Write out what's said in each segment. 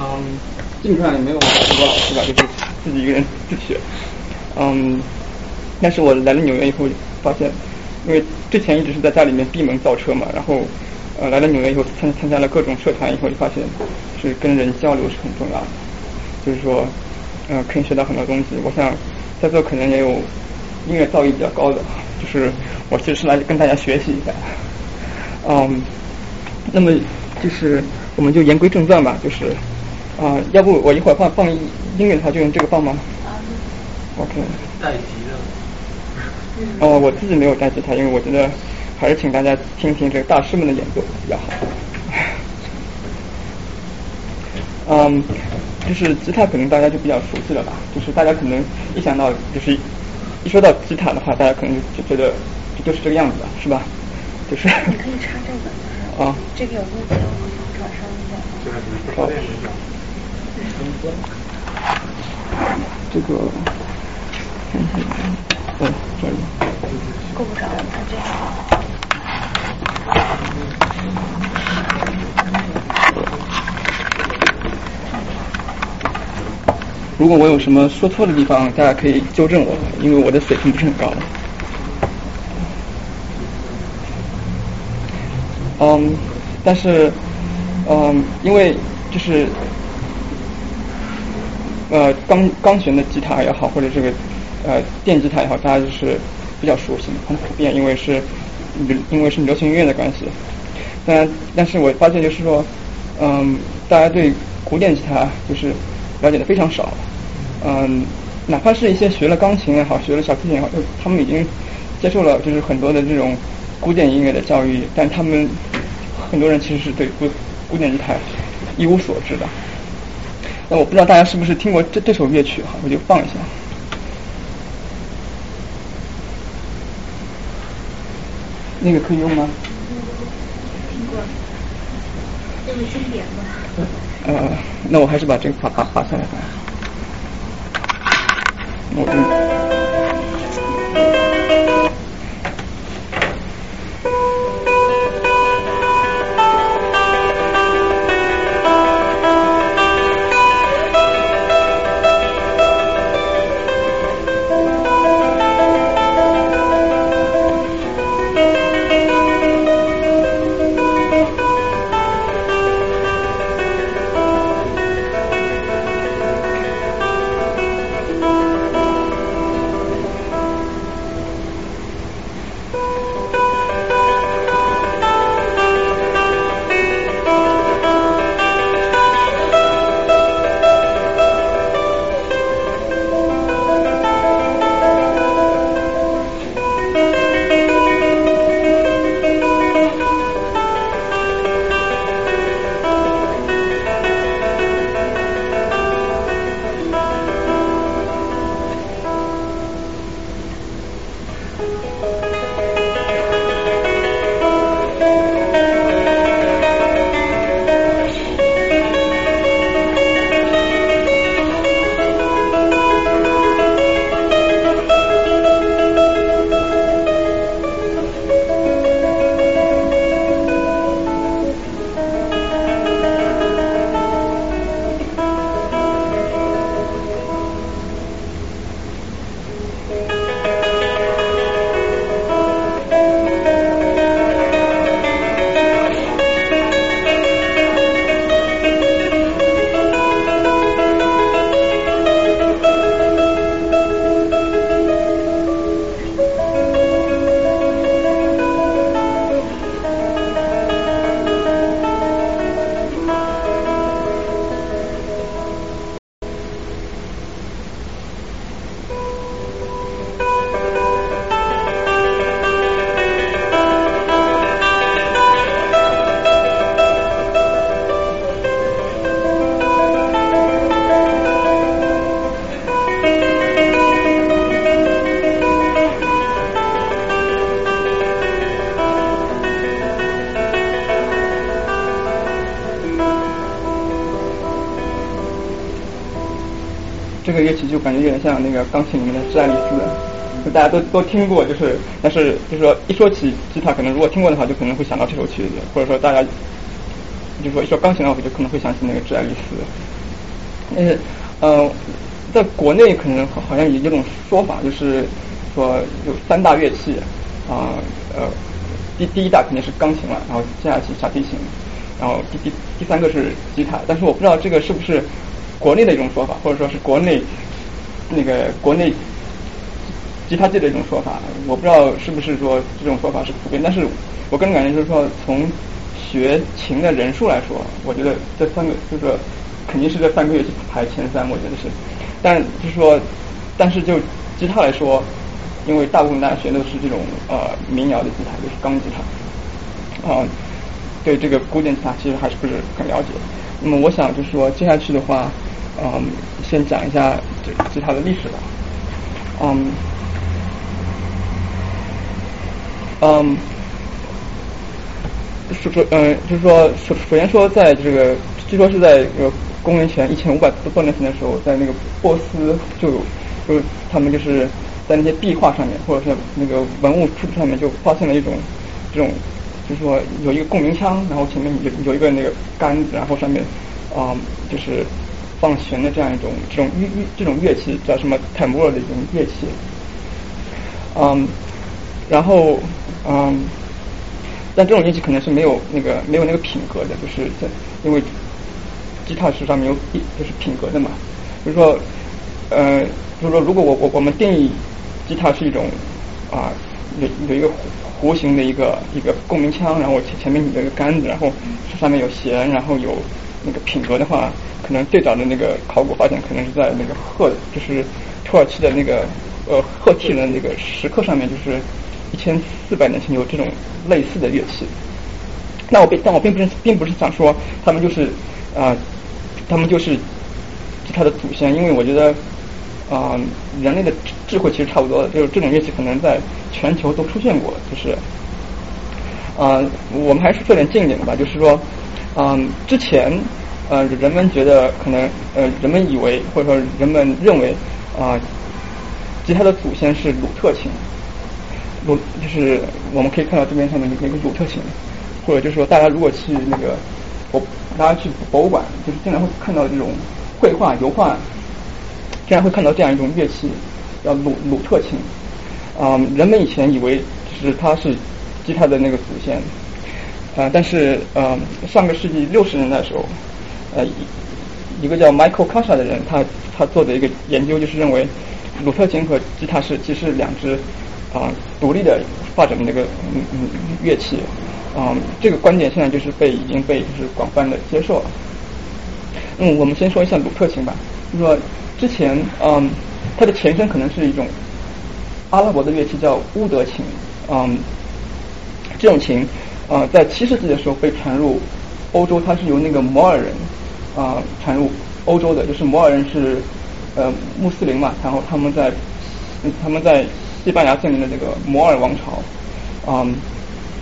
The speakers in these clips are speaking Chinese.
嗯，基本上也没有很多老师吧，就是自己一个人自学。嗯，但是我来了纽约以后，发现，因为之前一直是在家里面闭门造车嘛，然后呃来了纽约以后参参加了各种社团以后，就发现是跟人交流是很重要的，就是说呃可以学到很多东西。我想在座可能也有音乐造诣比较高的，就是我其实是来跟大家学习一下。嗯，那么就是我们就言归正传吧，就是啊，要不我一会儿放放音乐的话，就用这个放吗？OK。带吉他。哦，我自己没有带吉他，因为我觉得还是请大家听听这个大师们的演奏比较好。嗯，就是吉他可能大家就比较熟悉了吧，就是大家可能一想到就是一说到吉他的话，大家可能就觉得就是这个样子，是吧？就是。你可以插这个。啊。这个有录节目，转声一下。这个不方便这个。嗯，这里。够不着，它这样。如果我有什么说错的地方，大家可以纠正我，因为我的水平不是很高。嗯，但是，嗯，因为就是呃，钢钢弦的吉他也好，或者这个呃电吉他也好，大家就是比较熟悉，很普遍，因为是因为是流行音乐的关系。但但是我发现就是说，嗯，大家对古典吉他就是了解的非常少。嗯，哪怕是一些学了钢琴也好，学了小提琴也好，他们已经接受了就是很多的这种。古典音乐的教育，但他们很多人其实是对古古典吉他一无所知的。那我不知道大家是不是听过这这首乐曲哈，我就放一下。那个可以用吗？听过，这么经典吗？呃，那我还是把这个把把把下来吧。我。感觉有点像那个钢琴里面的《致爱丽丝》，就大家都都听过，就是但是就是说一说起吉他，可能如果听过的话，就可能会想到这首曲子，或者说大家就是说一说钢琴的话，就可能会想起那个《致爱丽丝》。但是，呃，在国内可能好像有一种说法，就是说有三大乐器，啊，呃，第第一大肯定是钢琴了，然后接下去小提琴，然后第第第三个是吉他。但是我不知道这个是不是国内的一种说法，或者说是国内那个国内吉他界的一种说法，我不知道是不是说这种说法是普遍。但是我个人感觉就是说，从学琴的人数来说，我觉得这三个就是说肯定是这三个乐器排前三，我觉得是。但就是说，但是就吉他来说，因为大部分大家学的是这种呃民谣的吉他，就是钢吉他，啊，对这个古典吉他其实还是不是很了解。那么我想就是说接下去的话，嗯，先讲一下这吉他的历史吧，嗯，嗯。说说嗯，就是说首首先说，在这个据说是在呃公元前一千五百多年前的时候，在那个波斯就有，就他们就是在那些壁画上面，或者是那个文物出土上面，就发现了一种这种，就是说有一个共鸣腔，然后前面有有一个那个杆子，然后上面啊就是放弦的这样一种这种乐乐这种乐器叫什么泰摩尔的一种乐器，嗯，然后嗯。但这种乐器可能是没有那个没有那个品格的，就是在因为吉他是上面有就是品格的嘛。就是说，呃，就是说，如果我我我们定义吉他是一种啊有有一个弧形的一个一个共鸣腔，然后前前面有一个杆子，然后上面有弦，然后有那个品格的话，可能最早的那个考古发现可能是在那个赫就是土耳其的那个呃赫梯的那个石刻上面，就是。一千四百年前有这种类似的乐器，那我并但我并不是并不是想说他们就是啊，他们就是他的祖先，因为我觉得啊人类的智慧其实差不多的，就是这种乐器可能在全球都出现过，就是啊我们还是说点近一点的吧，就是说嗯之前呃人们觉得可能呃人们以为或者说人们认为啊吉他的祖先是鲁特琴。鲁就是我们可以看到这边上面有一个鲁特琴，或者就是说大家如果去那个博，大家去博物馆，就是经常会看到这种绘画、油画，经常会看到这样一种乐器，叫鲁鲁特琴。啊，人们以前以为是它是吉他的那个祖先，啊，但是呃上个世纪六十年代的时候，呃一个叫 Michael Kasha 的人，他他做的一个研究就是认为鲁特琴和吉他是其实两只。啊，独立的发展的那个嗯嗯乐器，啊，这个观点现在就是被已经被就是广泛的接受了。嗯，我们先说一下鲁特琴吧。就说之前，嗯，它的前身可能是一种阿拉伯的乐器叫乌德琴，嗯，这种琴啊，在七世纪的时候被传入欧洲，它是由那个摩尔人啊传入欧洲的，就是摩尔人是呃穆斯林嘛，然后他们在他们在。西班牙建立的这个摩尔王朝，嗯，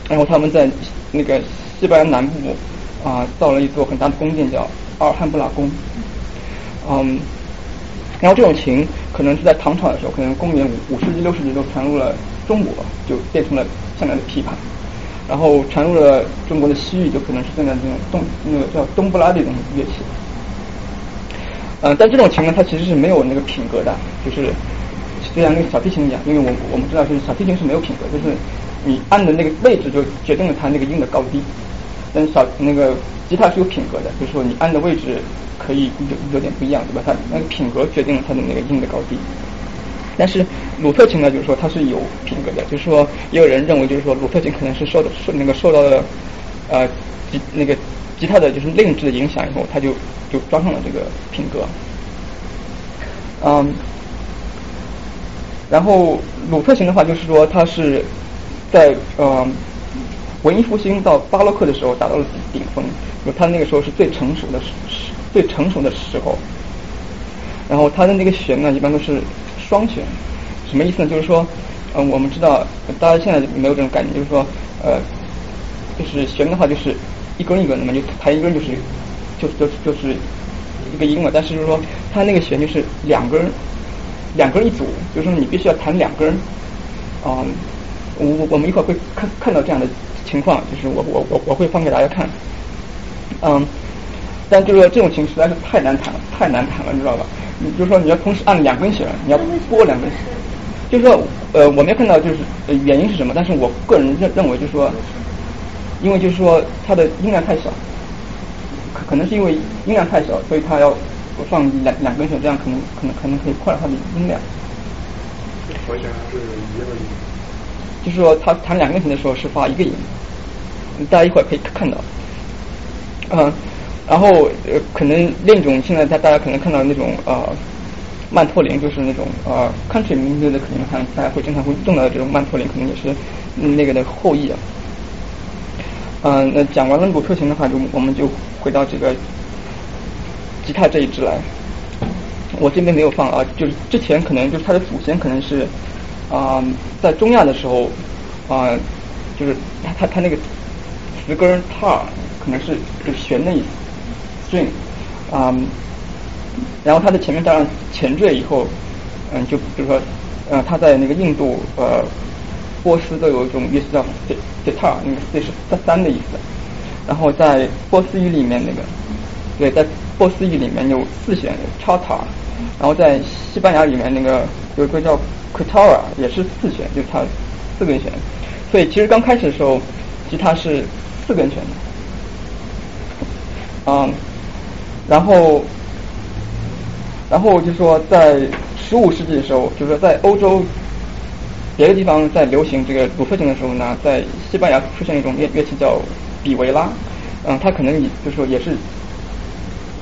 然后他们在那个西班牙南部啊造了一座很大的宫殿，叫阿尔汉布拉宫，嗯，然后这种琴可能是在唐朝的时候，可能公元五五世纪六世纪都传入了中国，就变成了现在的琵琶，然后传入了中国的西域，就可能是现在这种东那个叫冬布拉这种乐器，嗯，但这种琴呢，它其实是没有那个品格的，就是。就像那个小提琴一样，因为我我们知道，就是小提琴是没有品格，就是你按的那个位置就决定了它那个音的高低。但小那个吉他是有品格的，就是说你按的位置可以有有点不一样，对吧？它那个品格决定了它的那个音的高低。但是鲁特琴呢，就是说它是有品格的，就是说也有人认为，就是说鲁特琴可能是受的受那个受到了呃吉那个吉他的就是令制的影响以后，它就就装上了这个品格。嗯。然后鲁特琴的话，就是说它是在呃文艺复兴到巴洛克的时候达到了顶峰，就他那个时候是最成熟的时最成熟的时候。然后他的那个弦呢，一般都是双弦，什么意思呢？就是说，嗯，我们知道大家现在没有这种概念，就是说，呃，就是弦的话就是一根一根的嘛，就弹一根就是就就就是一个音嘛。但是就是说，它那个弦就是两根。两根一组，就是说你必须要弹两根，啊，我我们一会儿会看看到这样的情况，就是我我我我会放给大家看，嗯，但就是说这种琴实在是太难弹了，太难弹了，你知道吧？你就是说你要同时按两根弦，你要拨两根弦，就是说呃我没有看到就是呃原因是什么，但是我个人认认为就是说，因为就是说它的音量太小，可可能是因为音量太小，所以它要放两两根弦，这样可能可能可能可以扩大它的音量。和弦还是一个音。就是说他弹两个弦的时候是发一个音，大家一会儿可以看到，嗯，然后呃可能另一种现在大大家可能看到那种呃曼托林，就是那种呃 country 民歌的，可能看大家会经常会用到的这种曼托林，可能也是那个的后裔啊。嗯，那讲完了鲁特琴的话，就我们就回到这个吉他这一支来。我这边没有放啊，就是之前可能就是它的祖先可能是啊、在中亚的时候啊、就是它它它那个词根 tar 可能是就弦的意思，string 啊、然后它的前面加上前缀以后，嗯，就比如说呃，它在那个印度呃波斯都有一种乐器叫 guitar，那个 C 是三三的意思，然后在波斯语里面那个对，在波斯语里面有四弦 c h a t a 然后在西班牙里面那个有一个叫 q u i t a r a 也是四弦，就是它四根弦。所以其实刚开始的时候，吉他是四根弦的，嗯，然后，然后就说在十五世纪的时候，就是说在欧洲别的地方在流行这个鲁特琴的时候呢，在西班牙出现一种乐乐器叫比维拉，嗯，它可能也就是说也是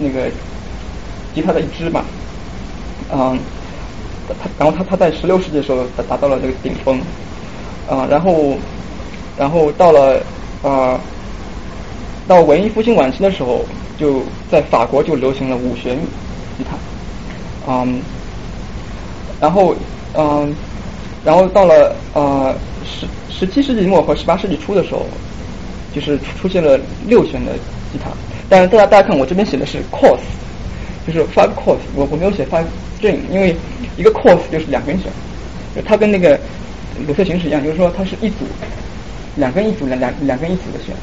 那个吉他的一支吧，嗯，他然后他他在十六世纪的时候达达到了这个顶峰，啊，然后然后到了啊到文艺复兴晚期的时候，就在法国就流行了五弦吉他，嗯，然后嗯，然后到了呃十十七世纪末和十八世纪初的时候，就是出现了六弦的吉他，但是大家大家看我这边写的是 cos 就是 five course，我我没有写 five string，因为一个 course 就是两根弦，就它跟那个鲁特琴是一样，就是说它是一组，两根一组两两两根一组的弦。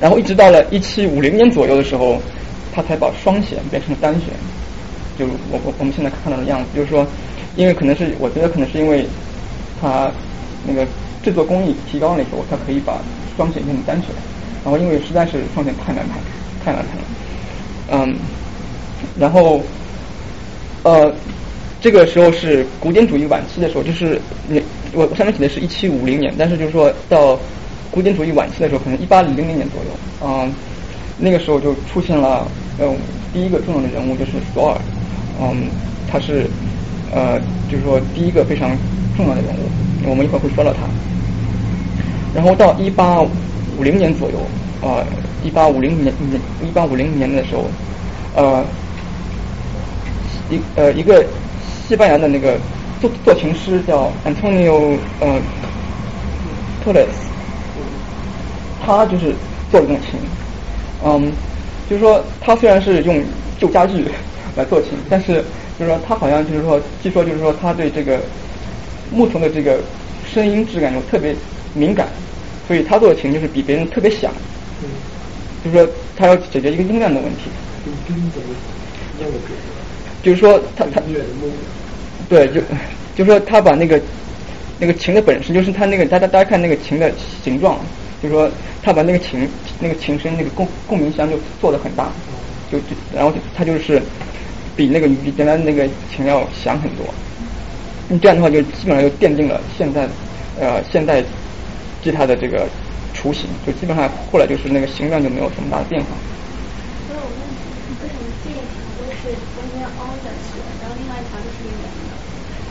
然后一直到了一七五零年左右的时候，他才把双弦变成了单弦，就我我我们现在看到的样子，就是说，因为可能是我觉得可能是因为它那个制作工艺提高了以后，它可以把双弦变成单弦，然后因为实在是双弦太难弹，太难弹了，嗯，然后呃这个时候是古典主义晚期的时候，就是我我上面写的是一七五零年，但是就是说到古典主义晚期的时候，可能一八零零年左右，啊、那个时候就出现了，呃，第一个重要的人物就是索尔，嗯，他是，呃，就是说第一个非常重要的人物，我们一会儿会说到他。然后到一八五零年左右，啊、1一八五零年年一八五零年的时候，呃，一呃一个西班牙的那个作作琴师叫 Antonio 呃 Torres，他就是做了这种琴，嗯，就是说他虽然是用旧家具来做琴，但是就是说他好像就是说，据说就是说他对这个木头的这个声音质感有特别敏感，所以他做的琴就是比别人特别响，嗯，就是说他要解决一个音量的问题，的歌，就是说他他。对，就就是说他把那个那个琴的本身，就是他那个大家大家看那个琴的形状，就是说他把那个琴那个琴身那个共共鸣箱就做的很大，就就然后他就是比那个比原来那个琴要响很多。你这样的话就基本上就奠定了现在呃现代吉他的这个雏形，就基本上后来就是那个形状就没有什么大的变化。所以我问你，为什么这一条都是中间凹的是，然后另外一条就是圆的？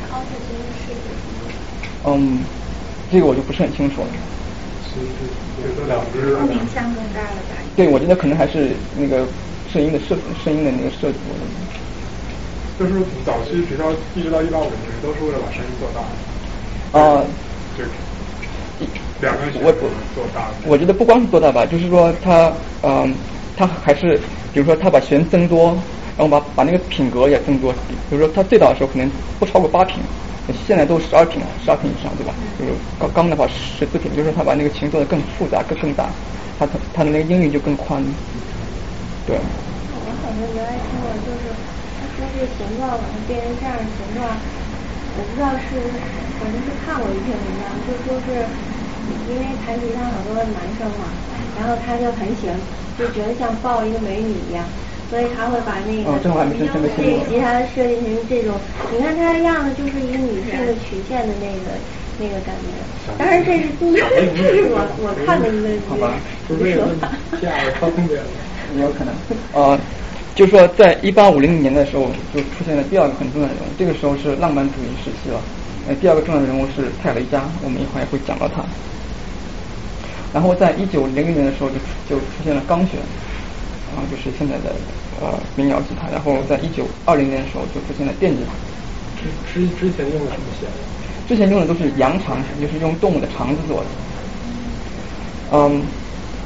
它凹的中间是有什么？嗯，这个我就不是很清楚了。是是，就是两只共鸣箱更大了吧？对，我觉得可能还是那个声音的设声音的那个设计问题。就是早期直到一直到一八五零年都是为了把声音做大，啊、就两个弦我做大。我觉得不光是做大吧，就是说它，嗯、它还是，比如说它把弦增多，然后把把那个品格也增多。比如说它最早的时候可能不超过八品，现在都十二品了，十二品以上，对吧？就是刚刚的话十四品，就是说它把那个琴做的更复杂、更更大，它它它的那个音域就更宽。对。我好像原来听过，就是他说这个形状变成这样的形状，我不知道是，反正是看过一篇文章，就说是因为弹吉他好多男生嘛，然后他就很喜欢，就觉得像抱一个美女一样，所以他会把那个这个吉他设计成这种，你看他的样子就是一个女性的曲线的那个。那个感觉，当然这是这是我我看的一个好吧，就是说法，这样方便也有可能。呃，就说在一八五零年的时候，就出现了第二个很重要的人物，这个时候是浪漫主义时期了。呃，第二个重要的人物是泰雷加，我们一会儿也会讲到他。然后在一九零零年的时候，就就出现了钢弦，然后就是现在的呃民谣吉他。然后在一九二零年的时候，就出现了电吉他。之之之前用的什么弦？之前用的都是羊肠，就是用动物的肠子做的。嗯，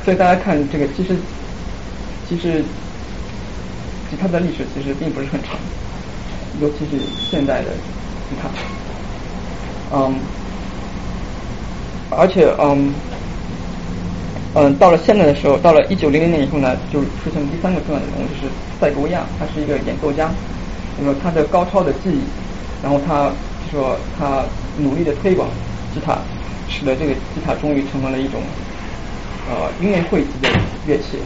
所以大家看这个，其实其实吉他的历史其实并不是很长，尤其是现代的吉他。嗯，而且嗯嗯，到了现在的时候，到了一九零零年以后呢，就出现了第三个重要的人物，就是塞格维亚，他是一个演奏家，那么他的高超的技艺，然后他说他。努力的推广吉他，使得这个吉他终于成为了一种呃音乐会级的乐器，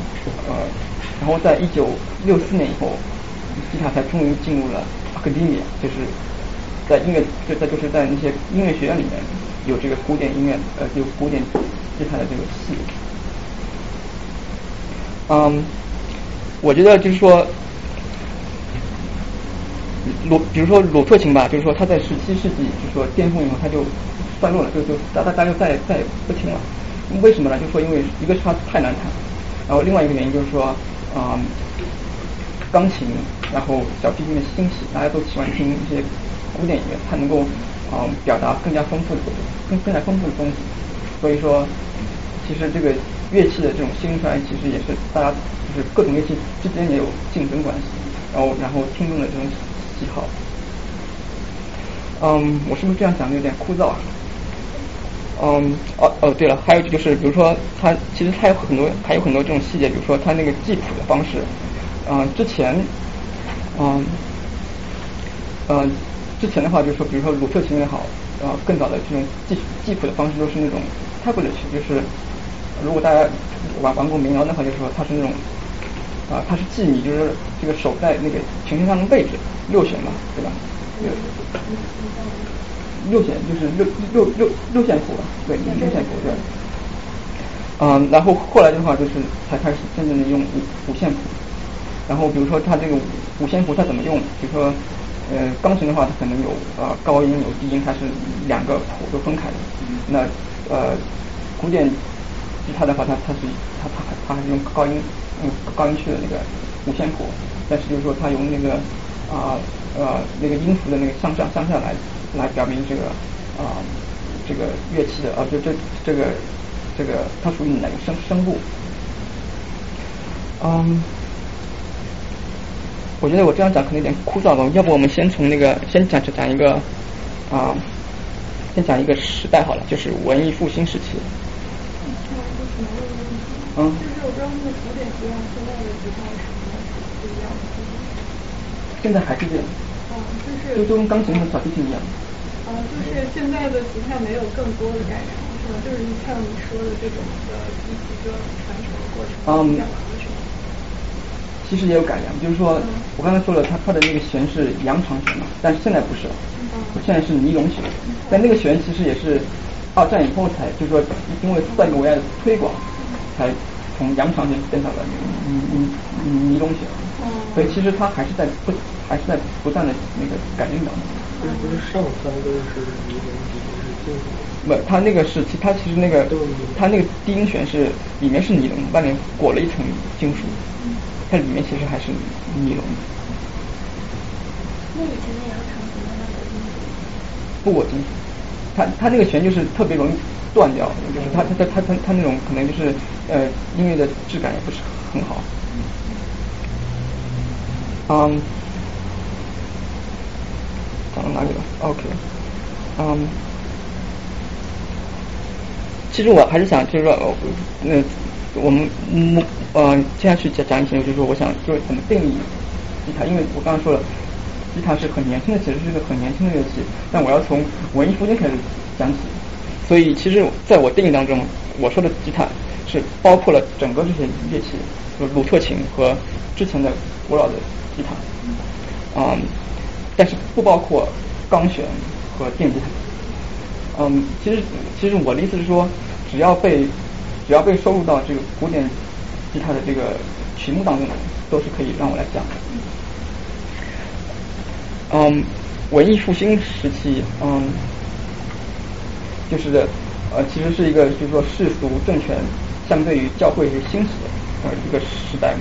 呃，然后在一九六四年以后，吉他才终于进入了 academia，就是在音乐就在就是在那些音乐学院里面有这个古典音乐呃有古典吉他的这个系。嗯，我觉得就是说。鲁，比如说鲁特琴吧，就是说他在十七世纪就是说巅峰以后他就衰落了，就就大大家就再再也不听了。为什么呢？就是说因为一个是它太难弹，然后另外一个原因就是说啊，钢琴，然后小提琴的兴起，大家都喜欢听一些古典音乐，它能够啊表达更加丰富的更更加丰富的东西。所以说，其实这个乐器的这种兴衰，其实也是大家就是各种乐器之间也有竞争关系，然后然后听众的这种。喜好，嗯，我是不是这样讲的有点枯燥啊？嗯，哦哦，对了，还有就是，比如说，它其实它有很多，还有很多这种细节，比如说它那个记谱的方式，嗯，之前，嗯，嗯，之前的话就是说，比如说鲁特琴也好，呃，更早的这种记记谱的方式都是那种 tablet，就是如果大家玩玩过民谣的话，就是说它是那种。啊，它是记你就是这个手在那个琴身上的位置，六弦嘛，对吧？六六弦就是六六六六线谱吧，对，六线谱对。嗯，然后后来的话就是才开始真正的用五五线谱。然后比如说它这个五五线谱它怎么用？比如说呃钢琴的话，它可能有呃高音有低音，它是两个谱都分开的。那呃古典吉他的话，它它是它它它还是用高音。嗯，高音区的那个五线谱，但是就是说，它用那个啊呃那个音符的那个向上向下来来表明这个啊这个乐器的啊就这这个这个它属于哪个声声部？嗯，我觉得我这样讲可能有点枯燥吧，要不我们先从那个先讲讲一个啊先讲一个时代好了，就是文艺复兴时期。嗯。现在还是这样。哦，就是就就跟钢琴和小提琴一样。哦，就是现在的吉他没有更多的改良，是吧？就是像你说的这种的一个传承的过程。嗯。其实也有改良，就是说我刚才说了，它它的那个弦是羊肠弦嘛，但是现在不是了，现在是尼龙弦。但那个弦其实也是二战以后才，就是说因为塞格维亚的推广。才从羊肠弦变成了尼尼尼尼龙弦，所以其实它还是在不还是在不断的那个改进当中。不是上三根是尼龙，底下是金属。不，它那个是其它其实那个它那个低音弦是里面是尼龙，外面裹了一层金属，它里面其实还是尼龙。那以前的羊肠弦它裹金属？不裹金属，它它那个弦就是特别容易。断掉，就是它它它它它那种可能就是呃音乐的质感也不是很好。嗯，讲到哪里了？OK，嗯，其实我还是想就是说，呃，我们嗯呃接下去讲讲一些，就是说我想就是怎么定义吉他，因为我刚刚说了，吉他是很年轻的，其实是个很年轻的乐器，但我要从文艺复兴开始讲起，所以其实在我定义当中，我说的吉他是包括了整个这些乐器，就是鲁特琴和之前的古老的吉他，嗯，但是不包括钢弦和电吉他。嗯，其实其实我的意思是说，只要被只要被收录到这个古典吉他的这个曲目当中，都是可以让我来讲。嗯，文艺复兴时期，嗯，就是呃，其实是一个就是说世俗政权相对于教会是兴起的呃一个时代。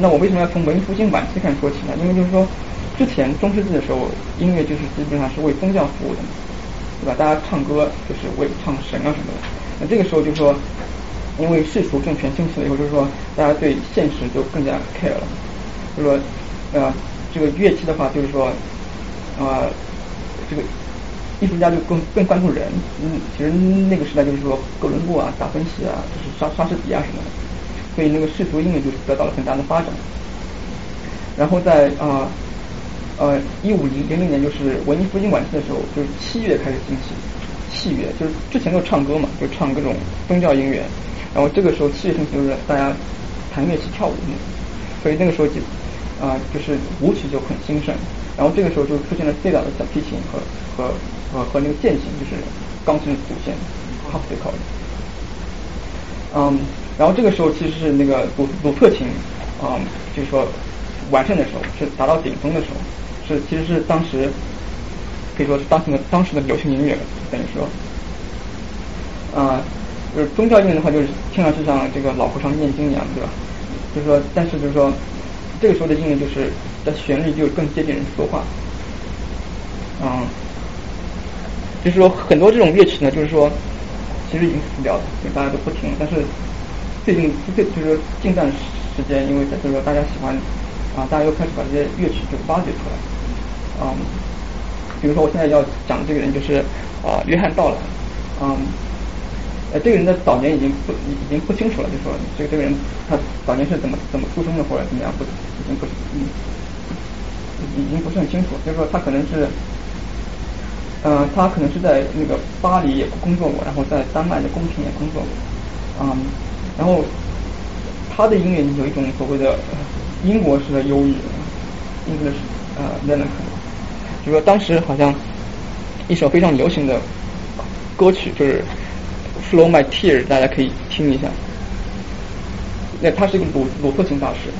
那我为什么要从文艺复兴晚期开始说起呢？因为就是说，之前中世纪的时候，音乐就是基本上是为宗教服务的嘛。对吧？大家唱歌就是为唱神啊什么的。那这个时候就是说，因为世俗政权兴起了以后，就是说大家对现实就更加 care 了。就是说，呃，这个乐器的话，就是说，呃，这个艺术家就更更关注人。嗯，其实那个时代就是说，哥伦布啊、达芬奇啊，就是莎莎士比亚什么的，所以那个世俗音乐就得到了很大的发展。然后在啊。呃一五零零零年就是文艺复兴晚期的时候，就是器乐开始兴起，器乐就是之前都唱歌嘛，就唱各种宗教音乐，然后这个时候器乐兴起就是大家弹乐器跳舞，所以那个时候就啊就是舞曲就很兴盛，然后这个时候就出现了最早的小提琴和和和和那个键琴，就是钢琴的主线 h a r p i 嗯，然后这个时候其实是那个鲁鲁特琴啊，就是说完善的时候，是达到顶峰的时候。是，其实是当时可以说是当时的当时的流行音乐，等于说，啊，就是宗教音乐的话，就是听上去像这个老和尚念经一样，对吧？就是说，但是就是说，这个时候的音乐就是的旋律就更接近人说话，嗯，就是说很多这种乐器呢，就是说其实已经死掉了，就大家都不听了。但是最近最就是说近段时间，因为就是说大家喜欢啊，大家又开始把这些乐曲就挖掘出来。嗯，比如说我现在要讲的这个人就是啊，约翰道了，嗯，呃，这个人的早年已经不已经不清楚了，就说这个这个人他早年是怎么怎么出生的或者怎么样，不已经不嗯，已经不是很清楚，就是说他可能是，呃，他可能是在那个巴黎也工作过，然后在丹麦的宫廷也工作过，嗯，然后他的音乐有一种所谓的英国式的忧郁，English，呃，leather。就说当时好像一首非常流行的歌曲，就是 Flow My Tears，大家可以听一下。那他是一个鲁鲁特琴大师。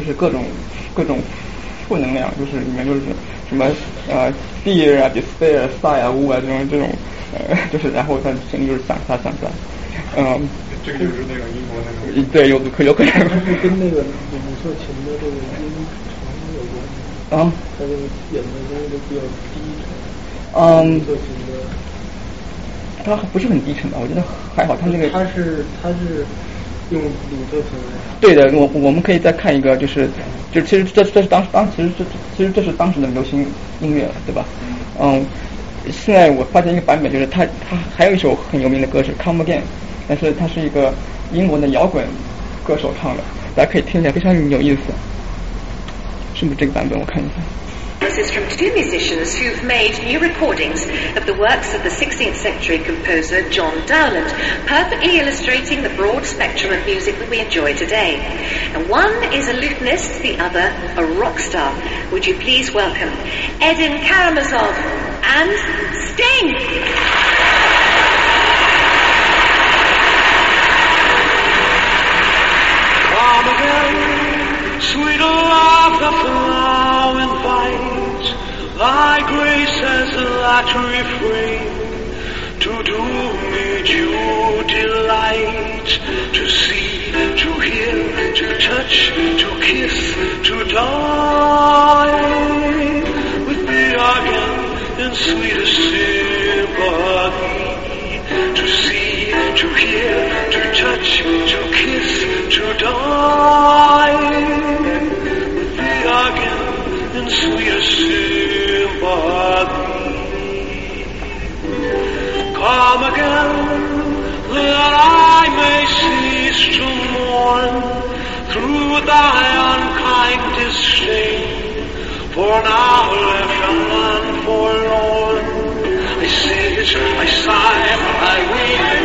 就是各种各种负能量，就是里面就是什么呃 fear 啊、despair、sigh 啊、呜啊这种这种呃，就是然后他心里就是想他想他，嗯。这个就是那个英国那个。对，有可有可能。跟那个鲁特琴的这个音长有关。啊。他这个演的东西都比较低沉。嗯。鲁特琴的。他不是很低沉吧？我觉得还好，他那个。他是他是用鲁特琴。对的，我我们可以再看一个，就是就其实这这是当时当其实这其实这是当时的流行音乐了，对吧？嗯。现在我发现一个版本，就是他他还有一首很有名的歌是《Come Again》。但是它是一个英国的摇滚歌手唱的，大家可以听一下，非常有意思。是不是这个版本？我看一下。Is from two musicians who've made new recordings of the works of the 16th century composer John Dowland, perfectly illustrating the broad spectrum of music that we enjoy today. And one is a lutenist, the other a rock star. Would you please welcome Edin Karamazov and Sting? Sweet love, the flower invites thy grace as that refrain to do me due delight to see, to hear, to touch, to kiss, to die with thee again in sweetest sympathy to see, to hear, to touch, to kiss, to die with thee again in sweetest sympathy. Thy unkind disdain, for now left and forlorn. I sit, I sigh, I weep,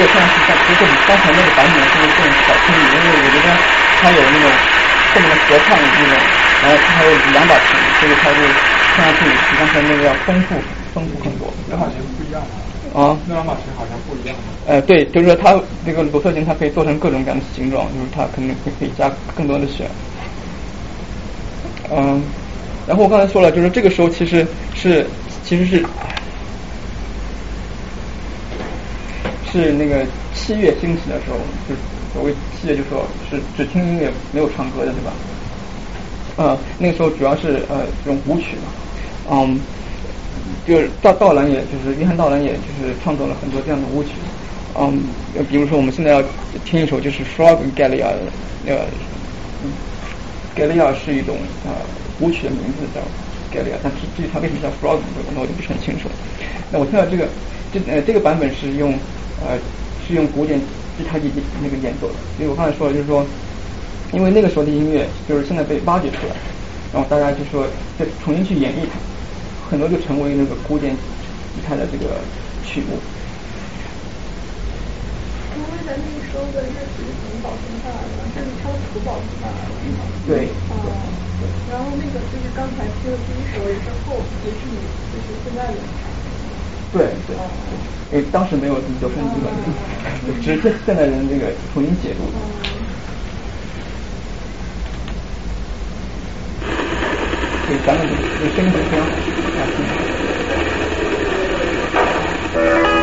这个看上去像不是刚才那个版本是更小清丽，因为我觉得它有那种后面的合唱那种，然后它还有两把琴，所以它就看上去比刚才那个要丰富丰富很多。两把琴不一样吗？啊，那两把琴好像不一样吗？呃，对，就是说它这个罗特琴它可以做成各种各样的形状，就是它肯定会可以加更多的弦。嗯，然后我刚才说了，就是这个时候其实是其实是是那个器乐兴起的时候，就是所谓器乐，就说是只听音乐没有唱歌的，对吧？呃，那个时候主要是呃这种舞曲嘛，嗯，就是道道兰，也就是约翰道兰，也就是创作了很多这样的舞曲，嗯，比如说我们现在要听一首就是 Frog Gallia 呃。盖利亚是一种呃舞曲的名字叫盖利亚，但至至于它为什么叫 frog，那我就不是很清楚。那我听到这个这呃这个版本是用呃是用古典吉他演那个演奏的，所以我刚才说了，就是说，因为那个时候的音乐就是现在被挖掘出来，然后大家就说再重新去演绎它，很多就成为那个古典吉他的这个曲目。因为咱那个时候的乐曲是怎么保存下来的？这是它的谱保存下来的，是吗？对。啊，然后那个就是刚才听的第一首也是后，也是你就是现在的唱。对对，因为当时没有有声基本，只是现现代人这个重新解读。对，咱们这声音非常好，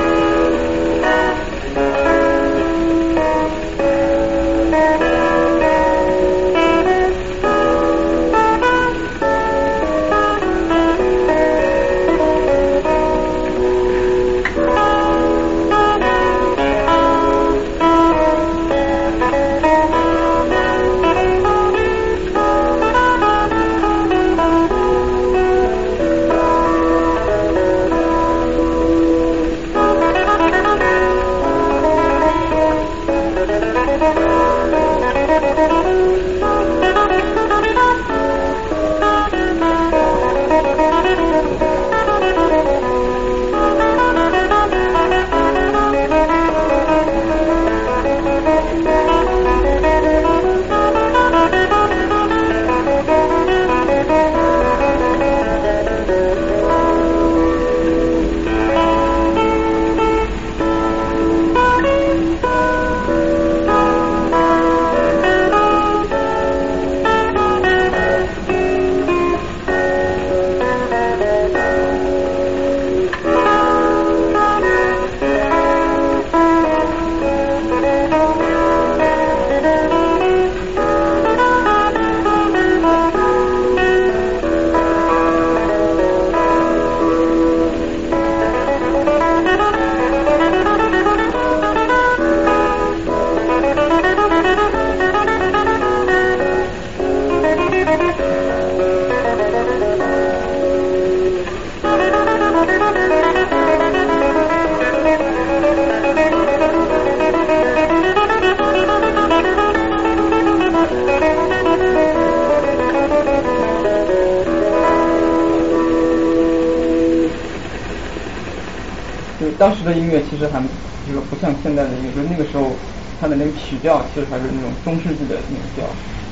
当时的音乐其实还就是不像现在的音乐，就是那个时候它的那个曲调其实还是那种中世纪的那种调，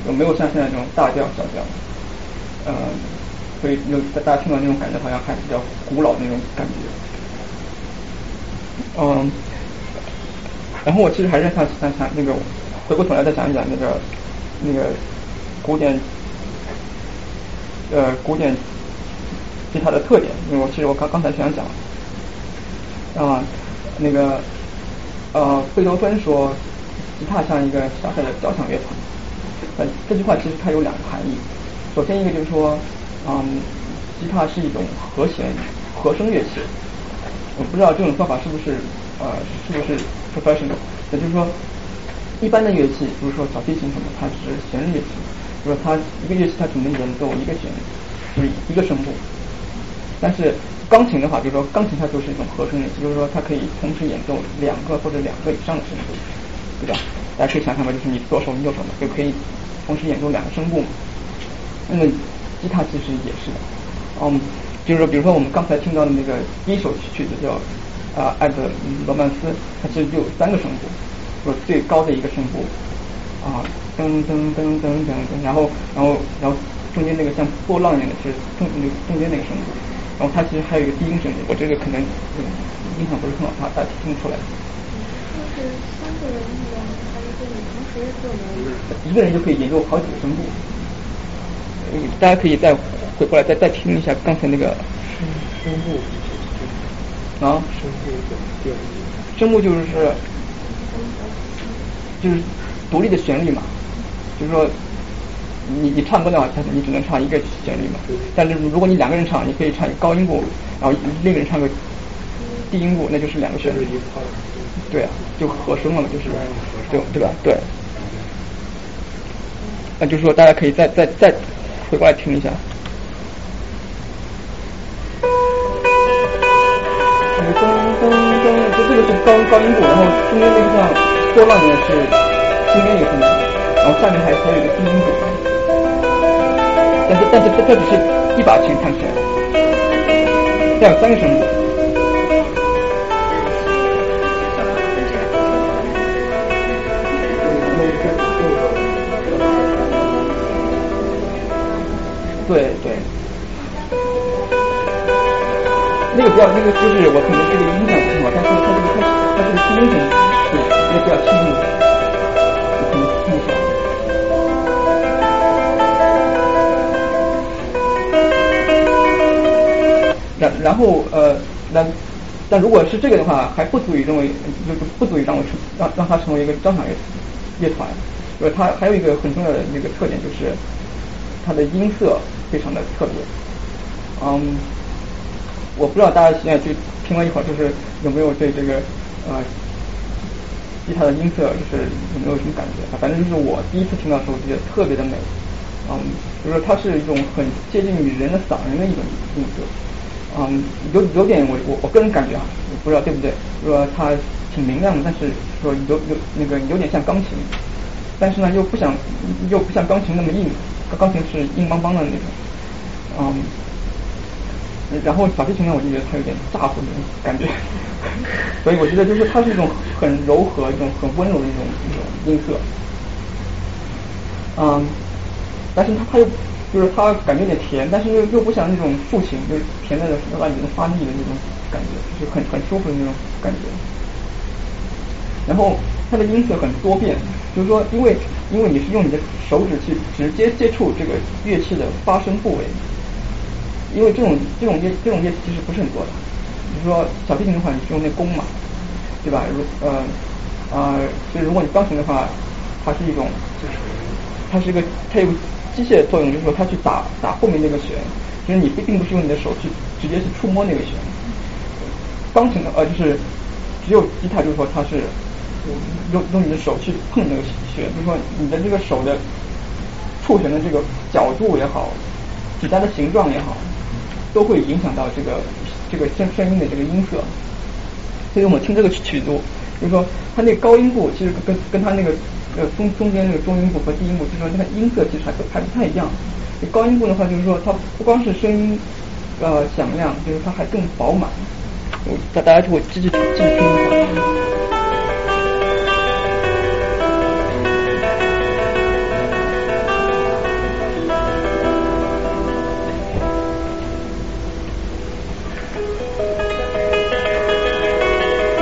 就没有像现在这种大调小调，嗯，所以就大家听到那种感觉好像还比较古老的那种感觉，嗯，然后我其实还是想想想那个回过头来再讲一讲那个那个古典呃古典吉他的特点，因为我其实我刚刚才想讲。啊，那个呃，贝多芬说，吉他像一个小小的交响乐团。呃，这句话其实它有两个含义。首先一个就是说，嗯，吉他是一种和弦和声乐器。我不知道这种说法是不是呃是不是 professional。也就是说，一般的乐器，比如说小提琴什么，它只是弦乐器，就是它一个乐器它只能演奏一个弦，就是一个声部。但是钢琴的话，就是说钢琴它就是一种和声乐器，就是说它可以同时演奏两个或者两个以上的声部，对吧？大家可以想象吧，就是你左手、右手嘛，就可以同时演奏两个声部嘛。那么吉他其实也是的，嗯，就是说，比如说我们刚才听到的那个第一首曲子叫啊爱的罗曼斯，它其实就有三个声部，说最高的一个声部啊噔噔噔噔噔噔，然后然后然后中间那个像波浪一样的是中那个中间那个声部，然后它其实还有一个低音声部，我这个可能嗯印象不是很好，大大家听不出来。就是三个人演，还是说你同时就能？一个人就可以演奏好几个声部。嗯，大家可以再回过来再再听一下刚才那个声声部啊，声部怎么定义？声部就是就是独立的旋律嘛，就是说你你唱歌的话，它你只能唱一个旋律嘛。但是如果你两个人唱，你可以唱高音部，然后另一个人唱个低音部，那就是两个旋律。对啊，就和声了嘛，就是对对吧？对。那就是说，大家可以再再再回过来听一下。那个噔噔噔，就这个是高高音部，然后中间那个像波浪一样是中间一个声部，然后下面还还有一个低音部。但是但是这这只是一把琴看起来，这样三个声部。对对，那个比较那个就是我可能这个音响不挺好，但是它这个它它这个低音声对，那个比较轻一然然后呃，那但如果是这个的话，还不足以认为就是不足以让我成让让它成为一个交响乐乐团。就是，它还有一个很重要的那个特点就是它的音色非常的特别。嗯，我不知道大家现在就听了一会儿，就是有没有对这个呃吉他的音色就是有没有什么感觉？反正就是我第一次听到的时候，觉得特别的美。嗯，就是它是一种很接近于人的嗓音的一种音色。嗯，有有点我我我个人感觉啊，我不知道对不对，说它挺明亮的，但是说有有那个有点像钢琴，但是呢又不想又不像钢琴那么硬，钢琴是硬邦邦的那种，嗯，然后小提琴呢，我就觉得它有点咋呼那种感觉，所以我觉得就是它是一种很柔和、一种很温柔的一种一种音色，嗯，但是它它又。就是它感觉有点甜，但是又又不像那种竖琴，就是甜的要让你能发腻的那种感觉，就是很很舒服的那种感觉。然后它的音色很多变，就是说，因为因为你是用你的手指去直接接触这个乐器的发声部位，因为这种这种乐这种乐器其实不是很多的。比如说小提琴的话，你是用那弓嘛，对吧？如呃呃，所以如果你钢琴的话，它是一种就是，它是一个它有。机械作用就是说，它去打打后面那个弦，其实你并并不是用你的手去直接去触摸那个弦。钢琴的呃，就是只有吉他，就是说它是用用你的手去碰那个弦，就是说你的这个手的触弦的这个角度也好，指甲的形状也好，都会影响到这个这个声声音的这个音色。所以我们听这个曲子，就是说它那高音部其实跟跟它那个。呃，中中间那个中音部和低音部，就是说它的音色其实还不还不太一样。你高音部的话，就是说它不光是声音呃响亮，就是它还更饱满。大大家就会继续继续听一会儿。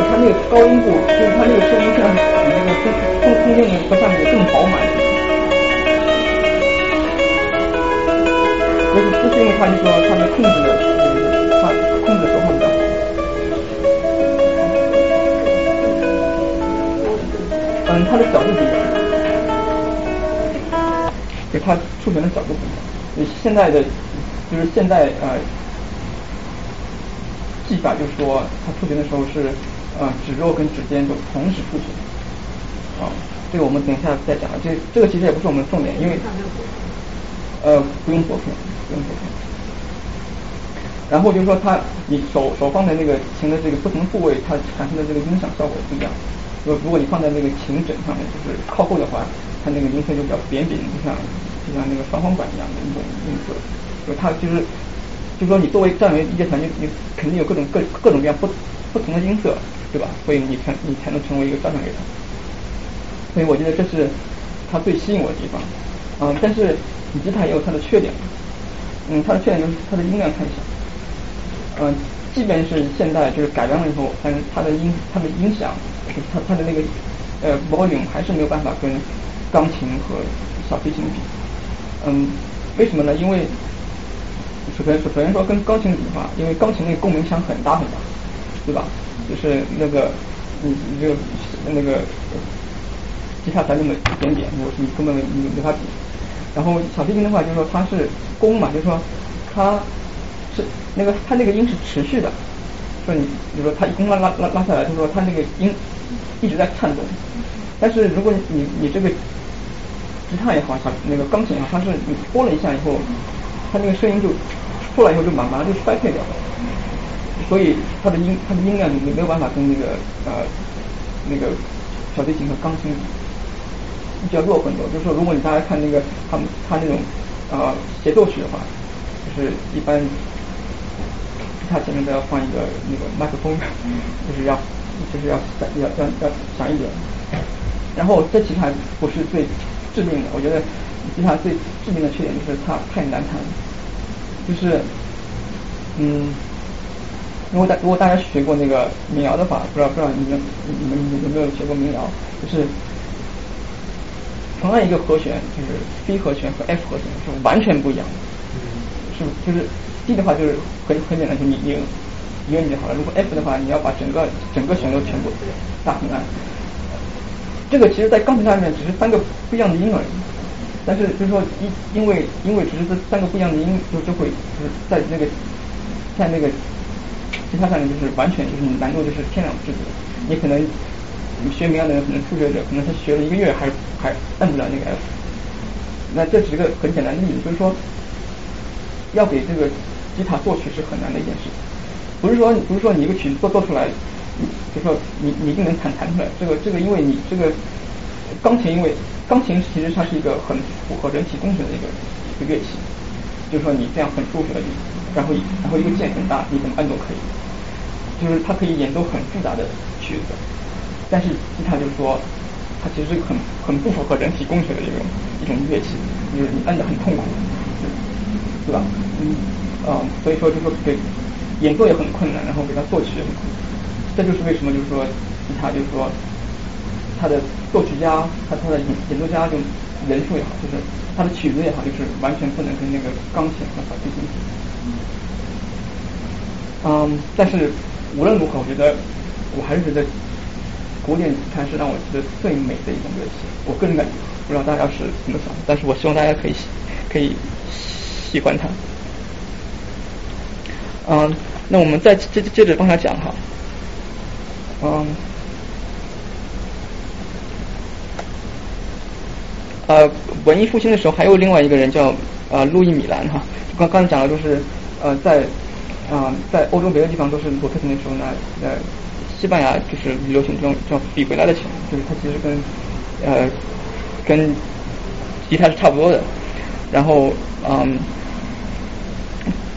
它那个高音部，就是它那个声音像比那个中中中间那个和下面更饱满一点。就是就是因为它就说它的控制的，它控制手法比较好。嗯，它的角度不一样，就它触弦的角度不一样。现在的就是现在呃技法就是说，它触弦的时候是。啊，指肉跟指尖都同时出现，啊，这个我们等一下再讲。这这个其实也不是我们的重点，因为呃不用拨片，不用拨片。然后就是说，它你手手放在那个琴的这个不同部位，它产生的这个音响效果不一样。如如果你放在那个琴枕上面，就是靠后的话，它那个音色就比较扁扁，就像就像那个双簧管一样的那种音色。就它就是，就说你作为这样一个乐团，你你肯定有各种各各种各样不。不同的音色，对吧？所以你才你才能成为一个交响乐团。所以我觉得这是它最吸引我的地方。嗯，但是吉他也有它的缺点。嗯，它的缺点就是它的音量太小。嗯，即便是现在就是改良了以后，但是它的音它的音响，它它的那个呃 volume 还是没有办法跟钢琴和小提琴比。嗯，为什么呢？因为首先首先说跟钢琴比的话，因为钢琴那个共鸣腔很大很大，对吧？就是那个你你这个那个吉他才那么一点点，我你根本没没法比。然后小提琴的话，就是说它是弓嘛，就是说它是那个它那个音是持续的，说你比如说它一弓拉拉拉拉下来，就是说它那个音一直在颤动。但是如果你你这个吉他也好，小那个钢琴也好，它是你拨了一下以后，它那个声音就出来以后就马马上就衰退掉了，所以它的音它的音量你没有办法跟那个呃那个小提琴和钢琴比比较弱很多。就是说，如果你大家看那个他们他那种呃协奏曲的话，就是一般他前面都要放一个那个麦克风，就是要就是要要要要响一点。然后这其实还不是最致命的，我觉得吉他最致命的缺点就是它太难弹，就是嗯，如果大如果大家学过那个民谣的话，不知道不知道你们你们有没有学过民谣？就是同样一个和弦，就是 C 和弦和 F 和弦是完全不一样的，是就是 D 的话就是很很简单，就你你一个你就好了。如果 F 的话，你要把整个整个旋律全部大很难。这个其实，在钢琴上面只是三个不一样的音而已，但是就是说，因因为因为只是这三个不一样的音，就就会就是在那个在那个吉他上面就是完全就是难度就是天壤之别。你可能你学民谣的人，可能初学者，可能他学了一个月还还按不了那个 F。那这是个很简单的例子，就是说，要给这个吉他作曲是很难的一件事，不是说不是说你一个曲子做做出来。就说你你一定能弹弹出来，这个这个因为你这个钢琴，因为钢琴其实它是一个很符合人体工学的一个一个乐器，就是说你这样很舒服的，然后然后一个键很大，你怎么按都可以，就是它可以演奏很复杂的曲子，但是吉他就是说它其实很很不符合人体工学的一种一种乐器，就是你按的很痛苦，对吧？嗯啊，所以说就说给演奏也很困难，然后给它作曲也很困难。这就是为什么，就是说，吉他就是说，他的作曲家，他他的演演奏家就人数也好，就是他的曲子也好，就是完全不能跟那个钢琴和小提琴。嗯，但是无论如何，我觉得我还是觉得古典吉他是让我觉得最美的一种乐器。我个人感觉，不知道大家是怎么想，但是我希望大家可以可以喜欢它。嗯，那我们再接接着往下讲哈。嗯，呃，文艺复兴的时候还有另外一个人叫呃路易米兰哈，刚刚才讲的就是呃在啊在欧洲别的地方都是罗克琴的时候呢，呃西班牙就是流行这种叫比回来的琴，就是它其实跟呃跟吉他是差不多的，然后嗯，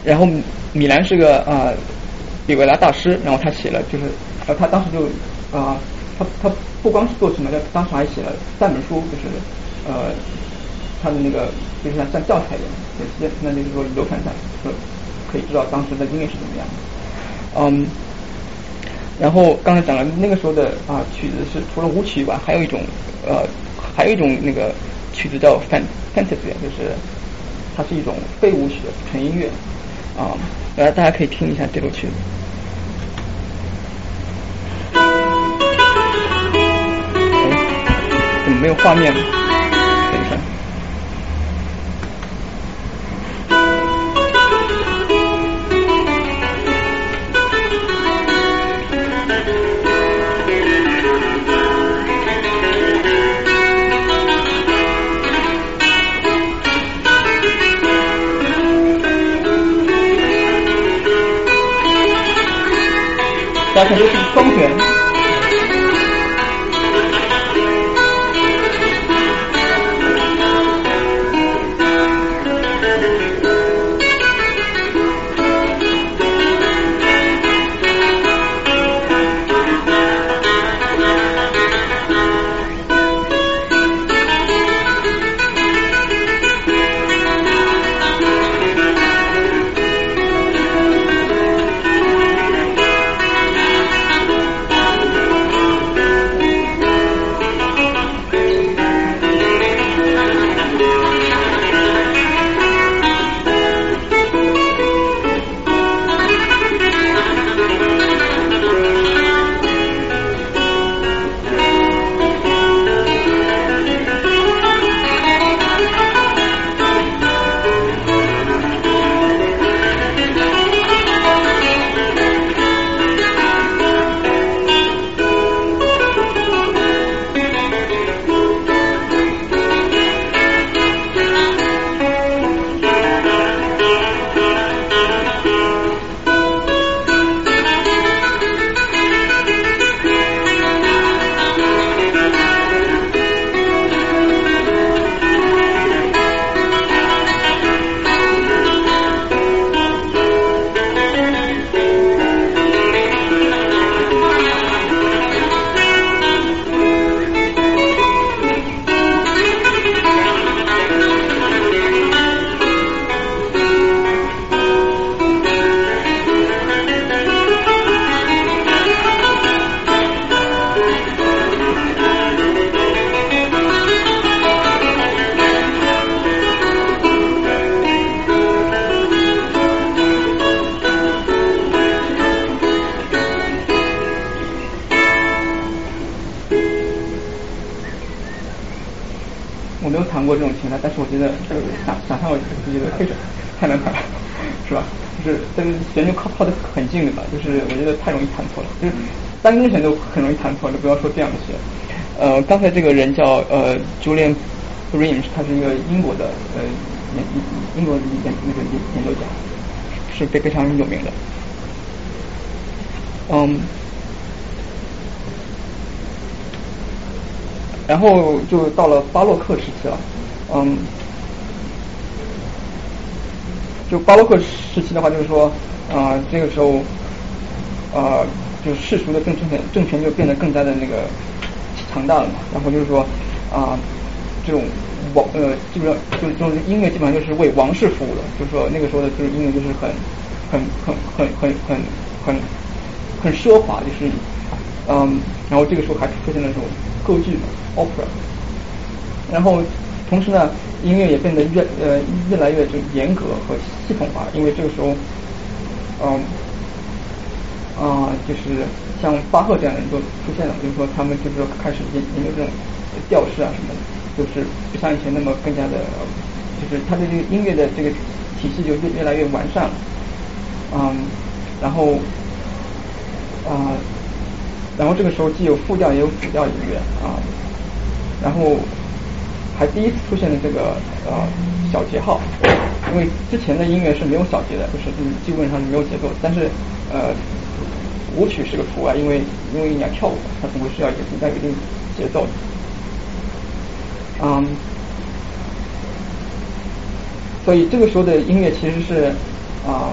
然后米兰是个啊比维拉大师，然后他写了就是。呃，他当时就啊，他他不光是作曲嘛，他当时还写了三本书，就是呃，他的那个就是像像教材一样，也那就是说流传下来，就可以知道当时的音乐是怎么样的。嗯，然后刚才讲了那个时候的啊曲子是除了舞曲以外，还有一种呃，还有一种那个曲子叫 fantasy，就是它是一种非舞曲的纯音乐啊，来大家可以听一下这首曲子。怎么没有画面，等大家看，这是双拳。吧，就是我觉得太容易弹错了，就是单根弦都很容易弹错，就不要说这样的弦。呃，刚才这个人叫呃 Julian Green，他是一个英国的呃研英国的研那个研研究家，是非非常有名的。嗯，然后就到了巴洛克时期了，嗯，就巴洛克时期的话，就是说啊、这个时候啊、就是世俗的政权政权就变得更加的那个强大了嘛。然后就是说啊、这种王呃，基本上就是这种音乐基本上就是为王室服务的，就是说那个时候的就是音乐就是很很很很很很很很奢华，就是嗯，然后这个时候还出现了这种歌剧嘛，opera，然后同时呢，音乐也变得越呃越来越就严格和系统化，因为这个时候，嗯啊、就是像巴赫这样的人都出现了，就是说他们就是说开始研研究这种调式啊什么的，就是不像以前那么更加的，就是他的这个音乐的这个体系就越越来越完善了，嗯，然后啊、然后这个时候既有副调也有主调音乐啊，然后还第一次出现了这个呃小节号，因为之前的音乐是没有小节的，就是基本上是没有节奏，但是呃舞曲是个除外，因为因为你要跳舞，它总归是要有要有一定节奏，嗯，所以这个时候的音乐其实是啊、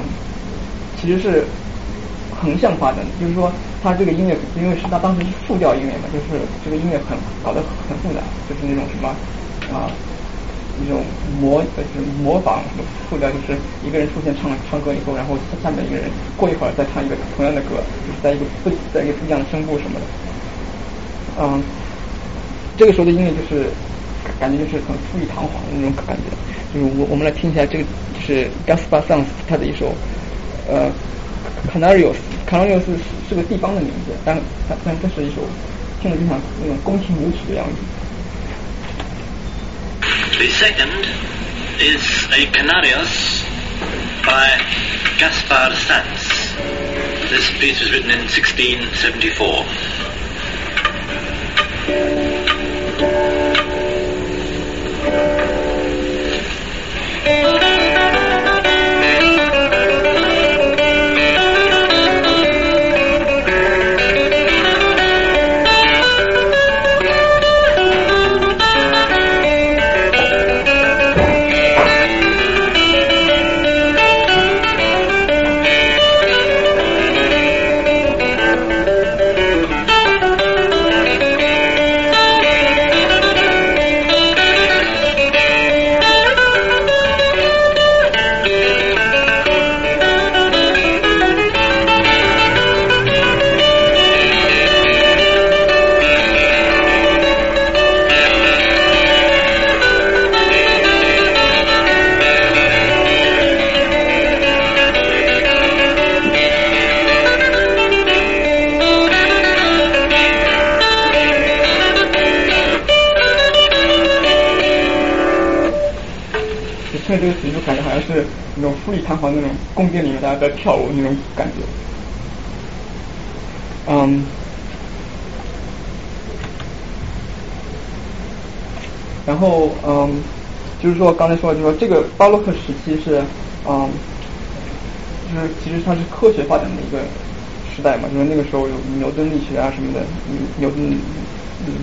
其实是横向发展的，就是说它这个音乐因为是它当时是复调音乐嘛，就是这个音乐很搞得很复杂，就是那种什么啊。一种模就是模仿什么复调，就是一个人出现唱唱歌以后，然后下面一个人过一会儿再唱一个同样的歌，就是在一个不在一个不一样的声部什么的。嗯，这个时候的音乐就是感觉就是很富丽堂皇的那种感觉。就是我我们来听一下这个就是 Gaspar Sanz 他的一首呃 Canarios，Canarios 是是个地方的名字，但但但这是一首听着就像那种宫廷舞曲的样子。The second is a Canarios by Gaspar Sanz. This piece was written in 1674. 富丽堂皇的那种宫殿里面大家在跳舞那种感觉。嗯，然后嗯，就是说刚才说的，就说这个巴洛克时期是嗯，就是其实它是科学发展的一个时代嘛，就是那个时候有牛顿力学啊什么的，嗯牛顿、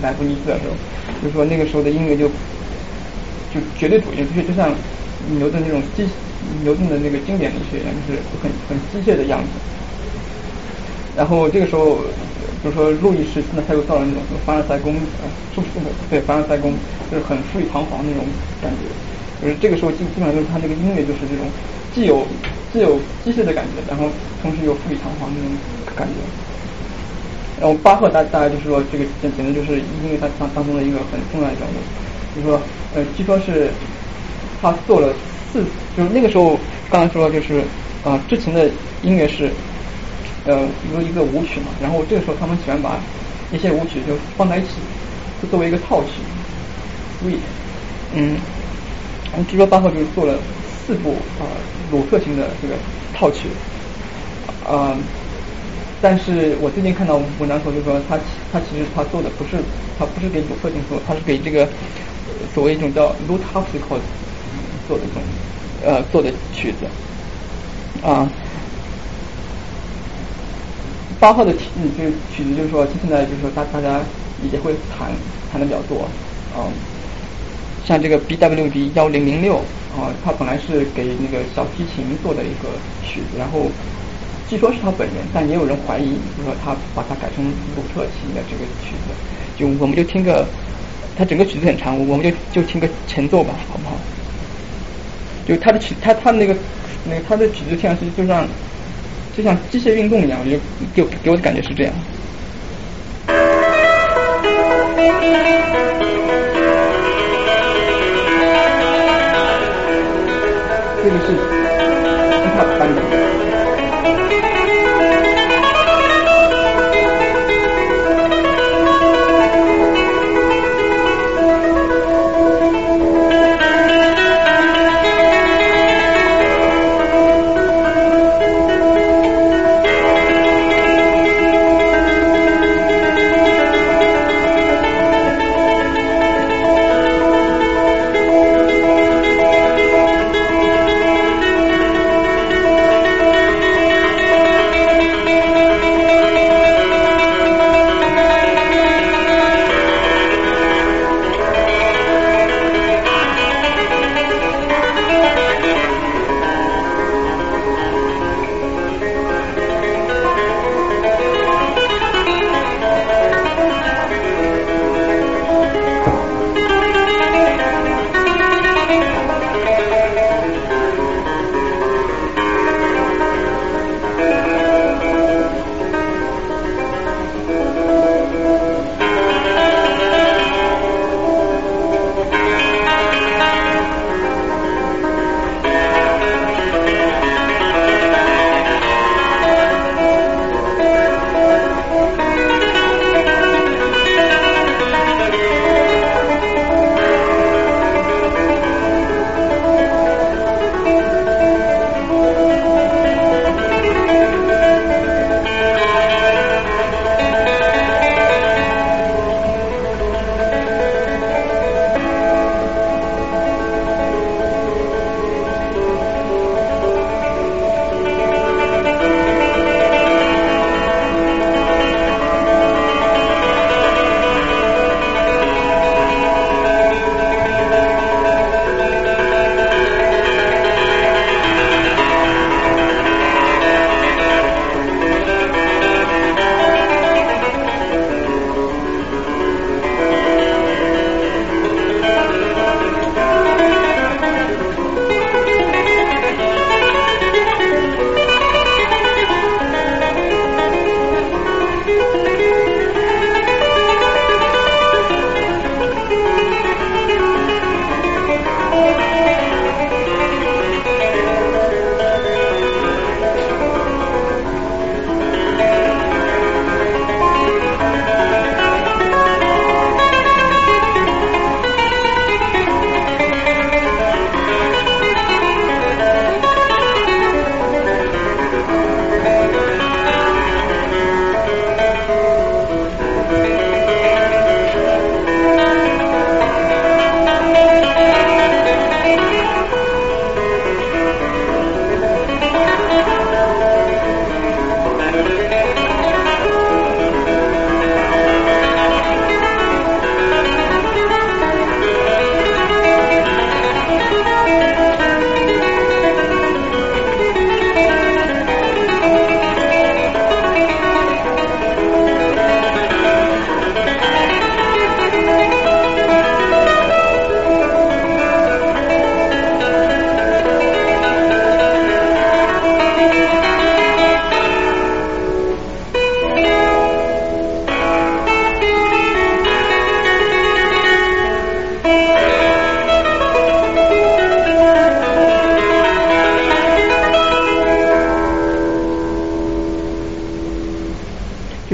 莱布尼茨的时候，就是说那个时候的音乐就就绝对主义，就就像牛顿那种机牛顿的那个经典的学一样，就是很很机械的样子。然后这个时候，比如说路易十四呢，他又造了那种凡尔赛宫，呃，是不是对凡尔赛宫，就是很富丽堂皇那种感觉。就是这个时候基基本上就是他那个音乐就是这种既有既有机械的感觉，然后同时又富丽堂皇那种感觉。然后巴赫大大概就是说这个简简直就是音乐当当当中的一个很重要的人物，就是说呃据说是他做了四，就是那个时候刚才说就是啊、之前的音乐是呃有一个舞曲嘛，然后这个时候他们喜欢把一些舞曲就放在一起，就作为一个套曲，suite，嗯，据说巴赫就是做了四部啊鲁特型的这个套曲，啊，但是我最近看到文章说，就说他他其实他做的不是他不是给鲁特型做，他是给这个所谓一种叫 l u t a r p s i c o 做的这种呃做的曲子，啊。八号的曲，嗯，就曲子，就是说，现在就是说，大大家也会弹弹的比较多，嗯，像这个 B W D 幺零零六啊，他本来是给那个小提琴做的一个曲子，然后据说是他本人，但也有人怀疑，就是说他把它改成鲁特琴的这个曲子，就我们就听个，它整个曲子很长，我们就就听个前奏吧，好不好？就他的曲，他他那个那个他的曲子像是就像。就像机械运动一样，我觉得给给我的感觉是这样。这个是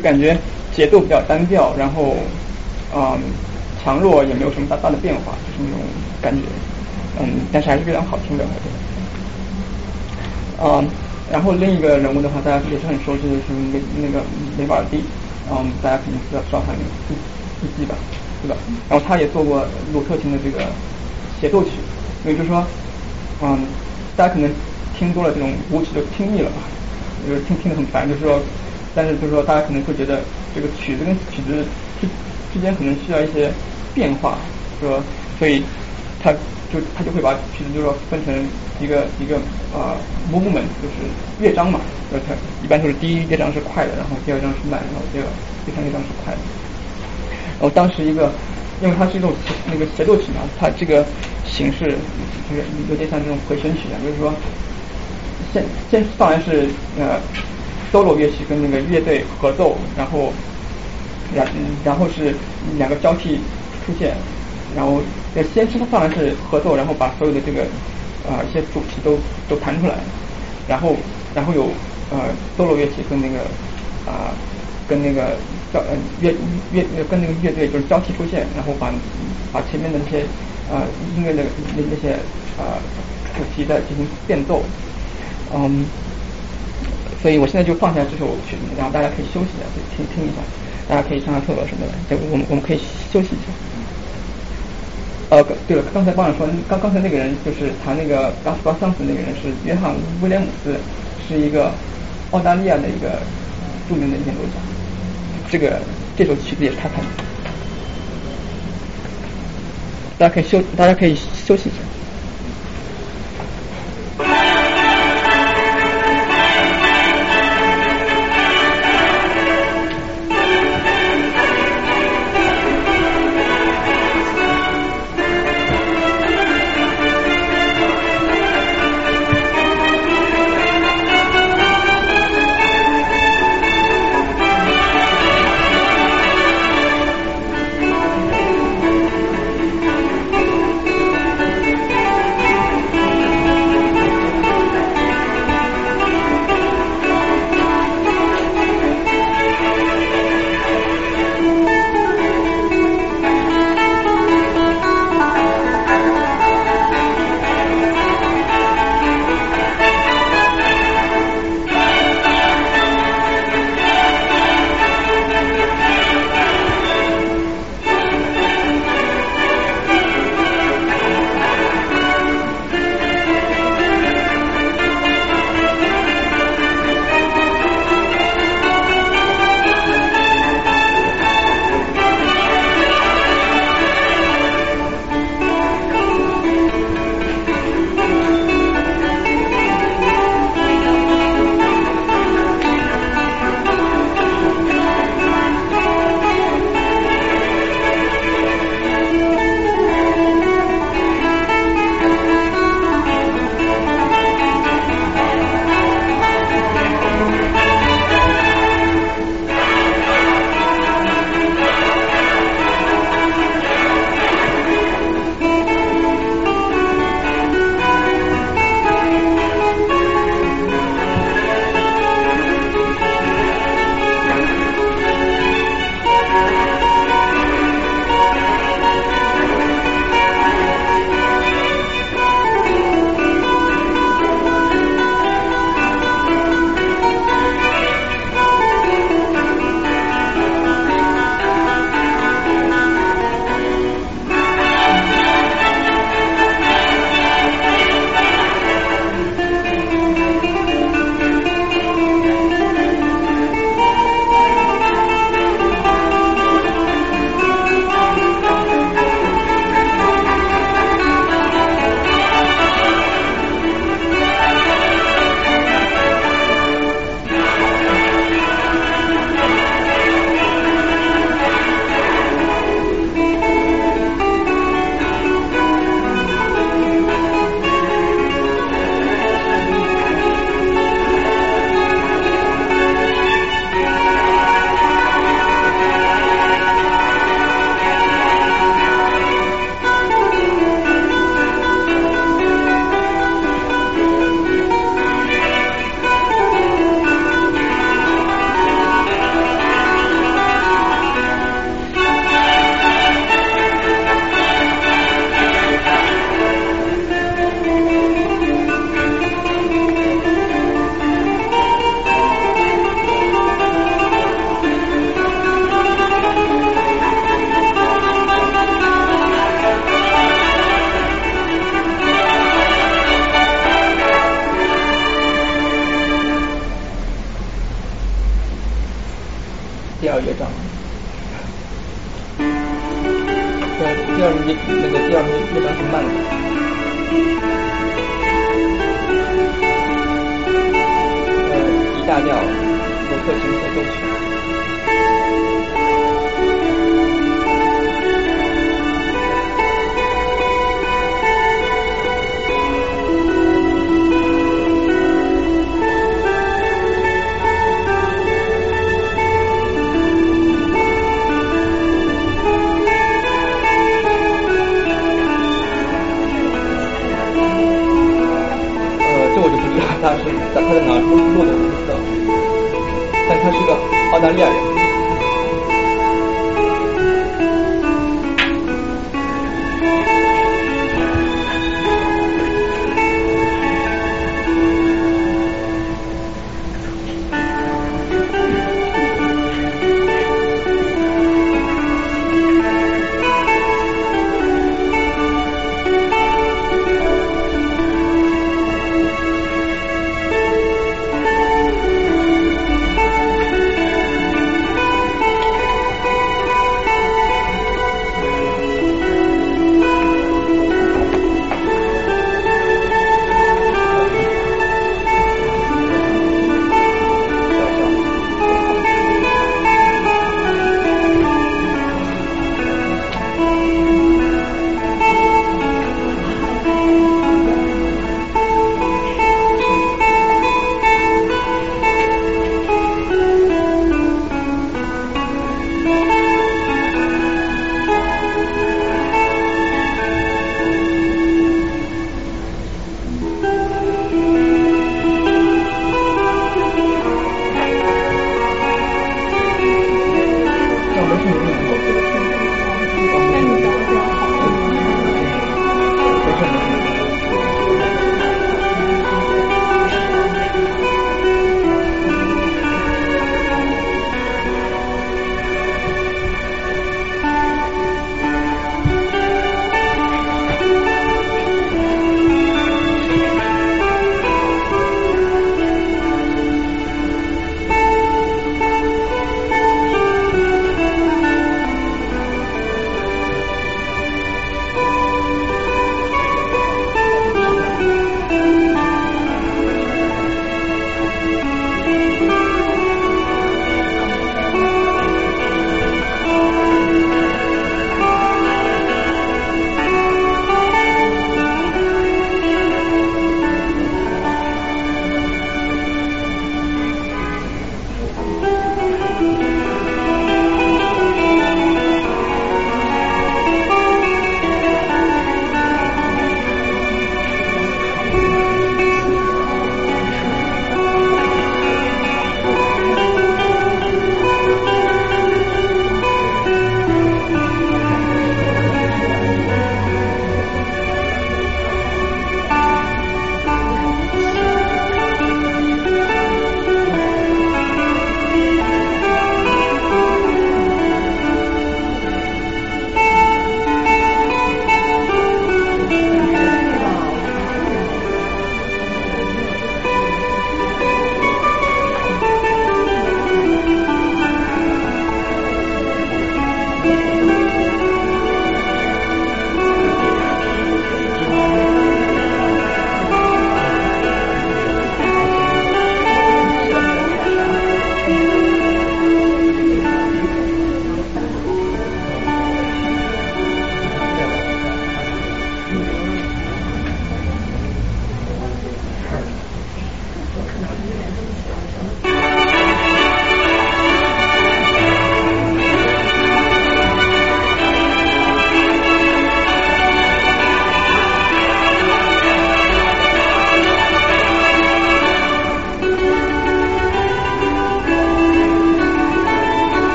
感觉节奏比较单调，然后，嗯，强弱也没有什么大大的变化，就是那种感觉，嗯，但是还是非常好听的，我觉得。嗯，然后另一个人物的话，大家也是很熟悉的是那那个雷瓦尔蒂，嗯，大家肯定知道知道他那个《四季》吧，对吧？然后他也做过鲁特琴的这个协奏曲，所以就说，嗯，大家可能听多了这种舞曲就听腻了吧，就是听听得很烦，就是说，但是就是说大家可能会觉得这个曲子跟曲子之之间可能需要一些变化，说所以他就他就会把曲子就是说分成一个一个啊 movement，就是乐章嘛，就是它一般就是第一乐章是快的，然后第二章是慢的，然后第二第三乐章是快的。然后当时一个，因为它是一种那个协奏曲嘛，它这个形式就是有点像这种回旋曲啊，就是说先先当然是呃 solo 乐器跟那个乐队合奏，然后然然后是两个交替出现，然后呃先是当然是合奏，然后把所有的这个啊、一些主题都都弹出来，然后然后有呃 solo 乐器跟那个啊、跟那个交呃乐乐跟那个乐队就是交替出现，然后把把前面的那些呃音乐的那那些呃主题再进行变奏，嗯，所以我现在就放下这首曲子，然后大家可以休息一下，可以听听一下，大家可以上上厕所什么的，就我们我们可以休息一下。呃，对了，刚才忘了说，刚刚才那个人就是弹那个《嘎斯巴桑子》那个人是约翰威廉姆斯，是一个澳大利亚的一个著名的演奏家。这个这首曲子也是他弹的，大家可以休，大家可以休息一下。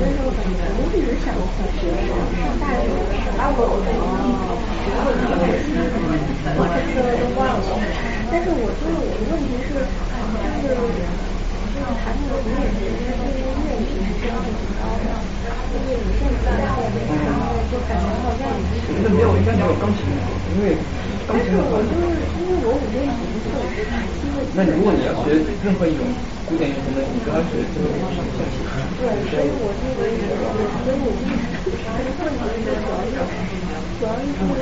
的时候，可能我一直想学上大学的时候，我我学过一个西，我这次都忘了。但是我觉得我的问题是，就是就是弹那个古典乐，因为这个乐理是标准挺高的，就是你现在然后就感觉好像。我觉得没有，应该没有钢琴，因为钢琴的话。我就是因为我五音不错，那如果你要学任何一种古典乐器，那你刚开始就上象棋。对，所以我这个也，所以我就是这个问题是主要是主要是就是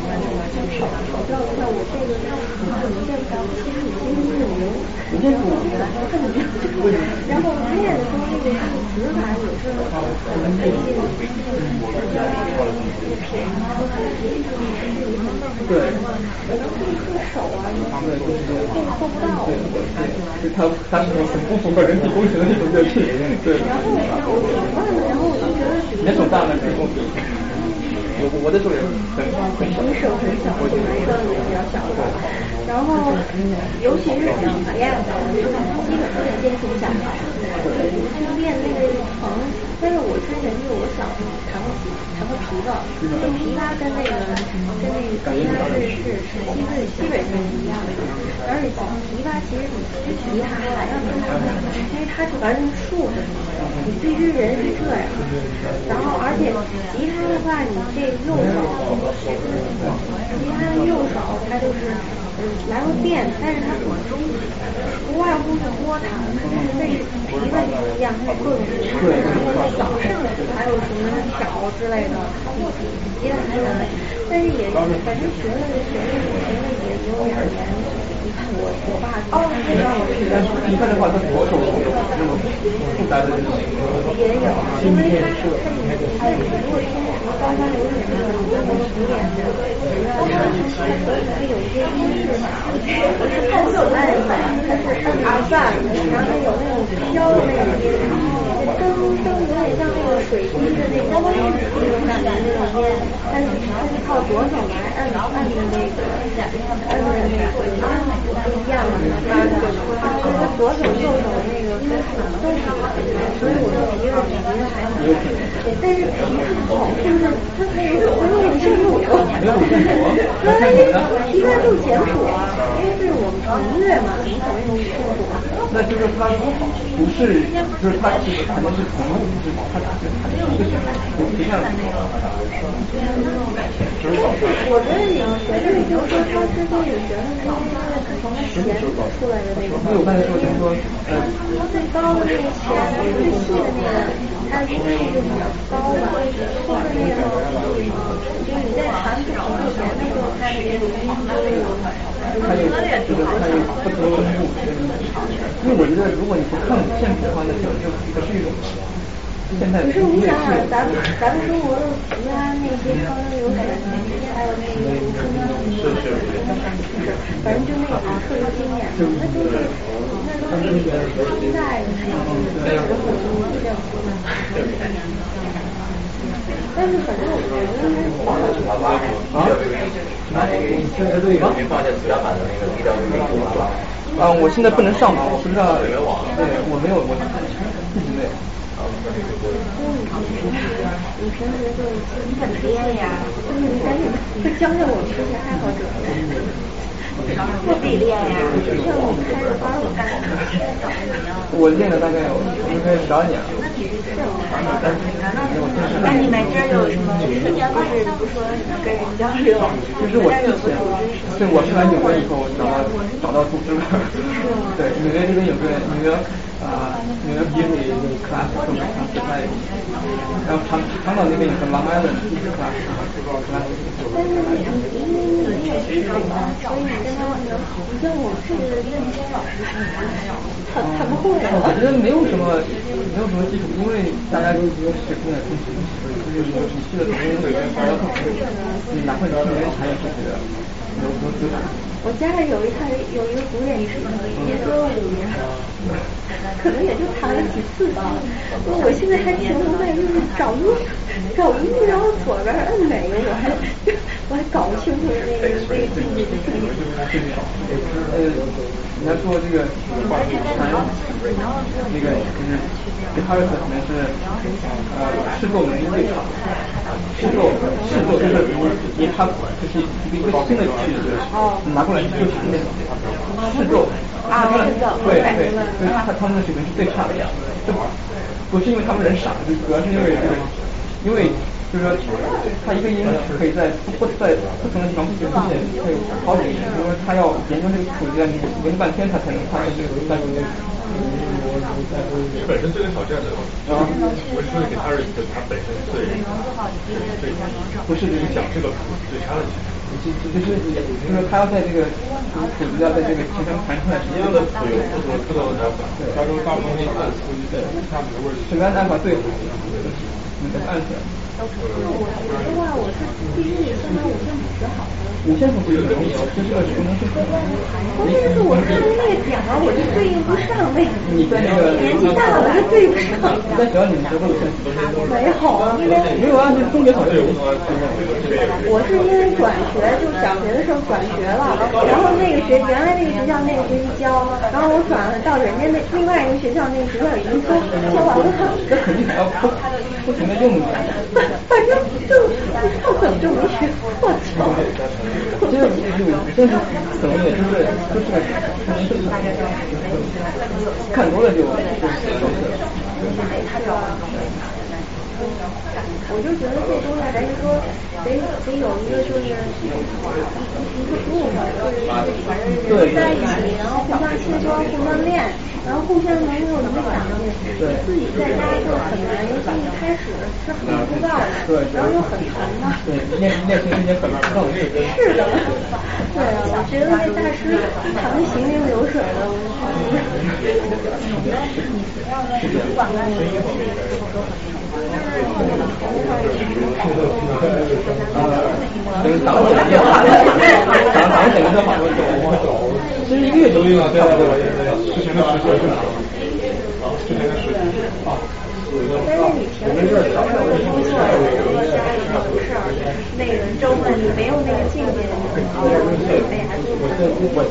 考考教一下我这个它可能这个其实已经是零，已经是我原来还看着这个，然后练的时候那个是指法也是很费劲，对。然后这个手啊，对，就是这样。这个做不到。对。对，就他他是很不符合人体工程的那种乐器，对。然后我我然后我就觉得。你的手大吗？你工学？我我的手也很很小。你手很小，我的手也比较小。然后，尤其是体练的我就，基本都得坚持下来。去练那个疼，但是我之前就我小时候弹过弹过琵琶，就琵琶跟那个跟那个吉他是是是基本基本上是一样的，而且琵琶其实比吉他还要难，因为它是完成竖着，你必须人是这样，然后而且吉他的话，你这右手，吉他的右手它就是。来回变，但是它不不外乎是拨弹，但是琵琶就不一样，它有各种弹，然后那早上还有什么之类的，比别的还难，但是也反正学了学了学了也有两年。我我爸哦，让我学。琵琶的话，它左手有那么复杂的也有，因为它是它如果听什么高山流水那种中国古典的，它是它有一些音。不是看手慢的，它是阿赞，然后有那种飘的那种音，噔噔有点像那个水滴的那种那种感觉那种音，但是它是靠左手来按按的那个按的那个不一样的，它它左手右手那个都是都是，所以我就觉得觉得还好，但是皮肤好，就是它它有它有点像肉球，对，一般就简谱。因为这是我们民乐嘛，怎么可能有清楚啊？那就是他不是，就是他其实弹的是同路，就是他弹的是一个旋律，不像。我觉得你学的就是说，他之所以学的是因为从弦出来的那个。因为我刚才说就是说，呃，最高的那个弦，细的那个，它的音域就比较高吧，或者那个，就是你在弹不同的弦的时候，它的这个音都有。还有这个，因为我觉得如果你不看现谱的话，那就就不是一种现在。可是你想想，咱们咱们中国的其他那些高山流水，还有那个中央什么，就是反正就那种特别经典的，那就是但是反正我觉得还是啊，我现在不能上嘛，我不知道，对，我没有，我自己没有。你平时就你怎么练呀？就是你赶紧快教教我们这些爱好者。我自己练呀，像我们开个班我干什么？现在找的怎么样我练了大概有应该十二年了。那你们这儿有什么就是不说跟人交流？就是我之前，对，我是来纽约以后找到找到组织的。对，纽约这边有个纽约啊纽约 beauty class 课程，在然后长长岛那边有个 Long Island class class。但是你因为你也是所以你跟他们你像我是认真老师，他他不会。我觉得没有什么没有什么基础，因为大家都是学古典中学，就是说你去了北京北边发烧课，你哪怕你去年才也是的，我家里有一台有一个古典琴，一九五年。可能也就弹了几次吧。我现在还停留在就是找音找音，然后左边摁哪个，我还我还搞不清楚那个那个境界是什么。呃，你要说这个弹那个就是吉他的可能是呃试奏能力最差，试奏试奏就是因为它就是一个新的曲子拿过来就是那种。试做，啊对对。所以他他们的水平是最差的，这不是因为他们人傻，就主要是因为这个，因为就是说他一个音可以在不在不同的地方出现，会有好几个音，因为他要研究这个谱子，要研究半天，他才能发现这个单音。本身最有挑战的，啊，不是说给他人的他本身最最不是就是讲这个谱最差的情况。就就是就是说他要在这个谱子要在这个琴上弹出来，什么样的谱有不同不同的弹法，加州大部分按估计在下面的位置。什么样的按法最好？按出来。我觉得话，我是第一先把五线谱学好的。五线谱不是容易，就是个不能是。关键是我看那个点儿，我就对应不上那个。你在那个年纪大了就对不上。你在学校里学过五线谱？没有，因为没有啊，就是中学考试。我是因为转学，就小学的时候转学了，然后那个学原来那个学校那个学期教，然后我转了到人家那另外一个学校那个学校已经教教完了。这肯定还要不不停的用。反正就不知道怎么就没学过教。这个有真是怎么也就是就是看多了就我就觉得这东西还是说得得有一个就是一个部分，就是在一起，然后互相切磋、互相练，然后互相能够影响。自己在家就很难，尤其一开始是很枯燥的，然后又很烦的。对，练练琴是件很枯燥的事。是的，对啊，我觉得那大师弹的行云流水的，我啊，等于打我两个，打打我整个都好多其实一个月就用了，对对对，之前的实习是啥？之前的实习啊。但是你平时有时候工作，或者家里有事儿，那个周末你没有那个境界，你哎呀，就我。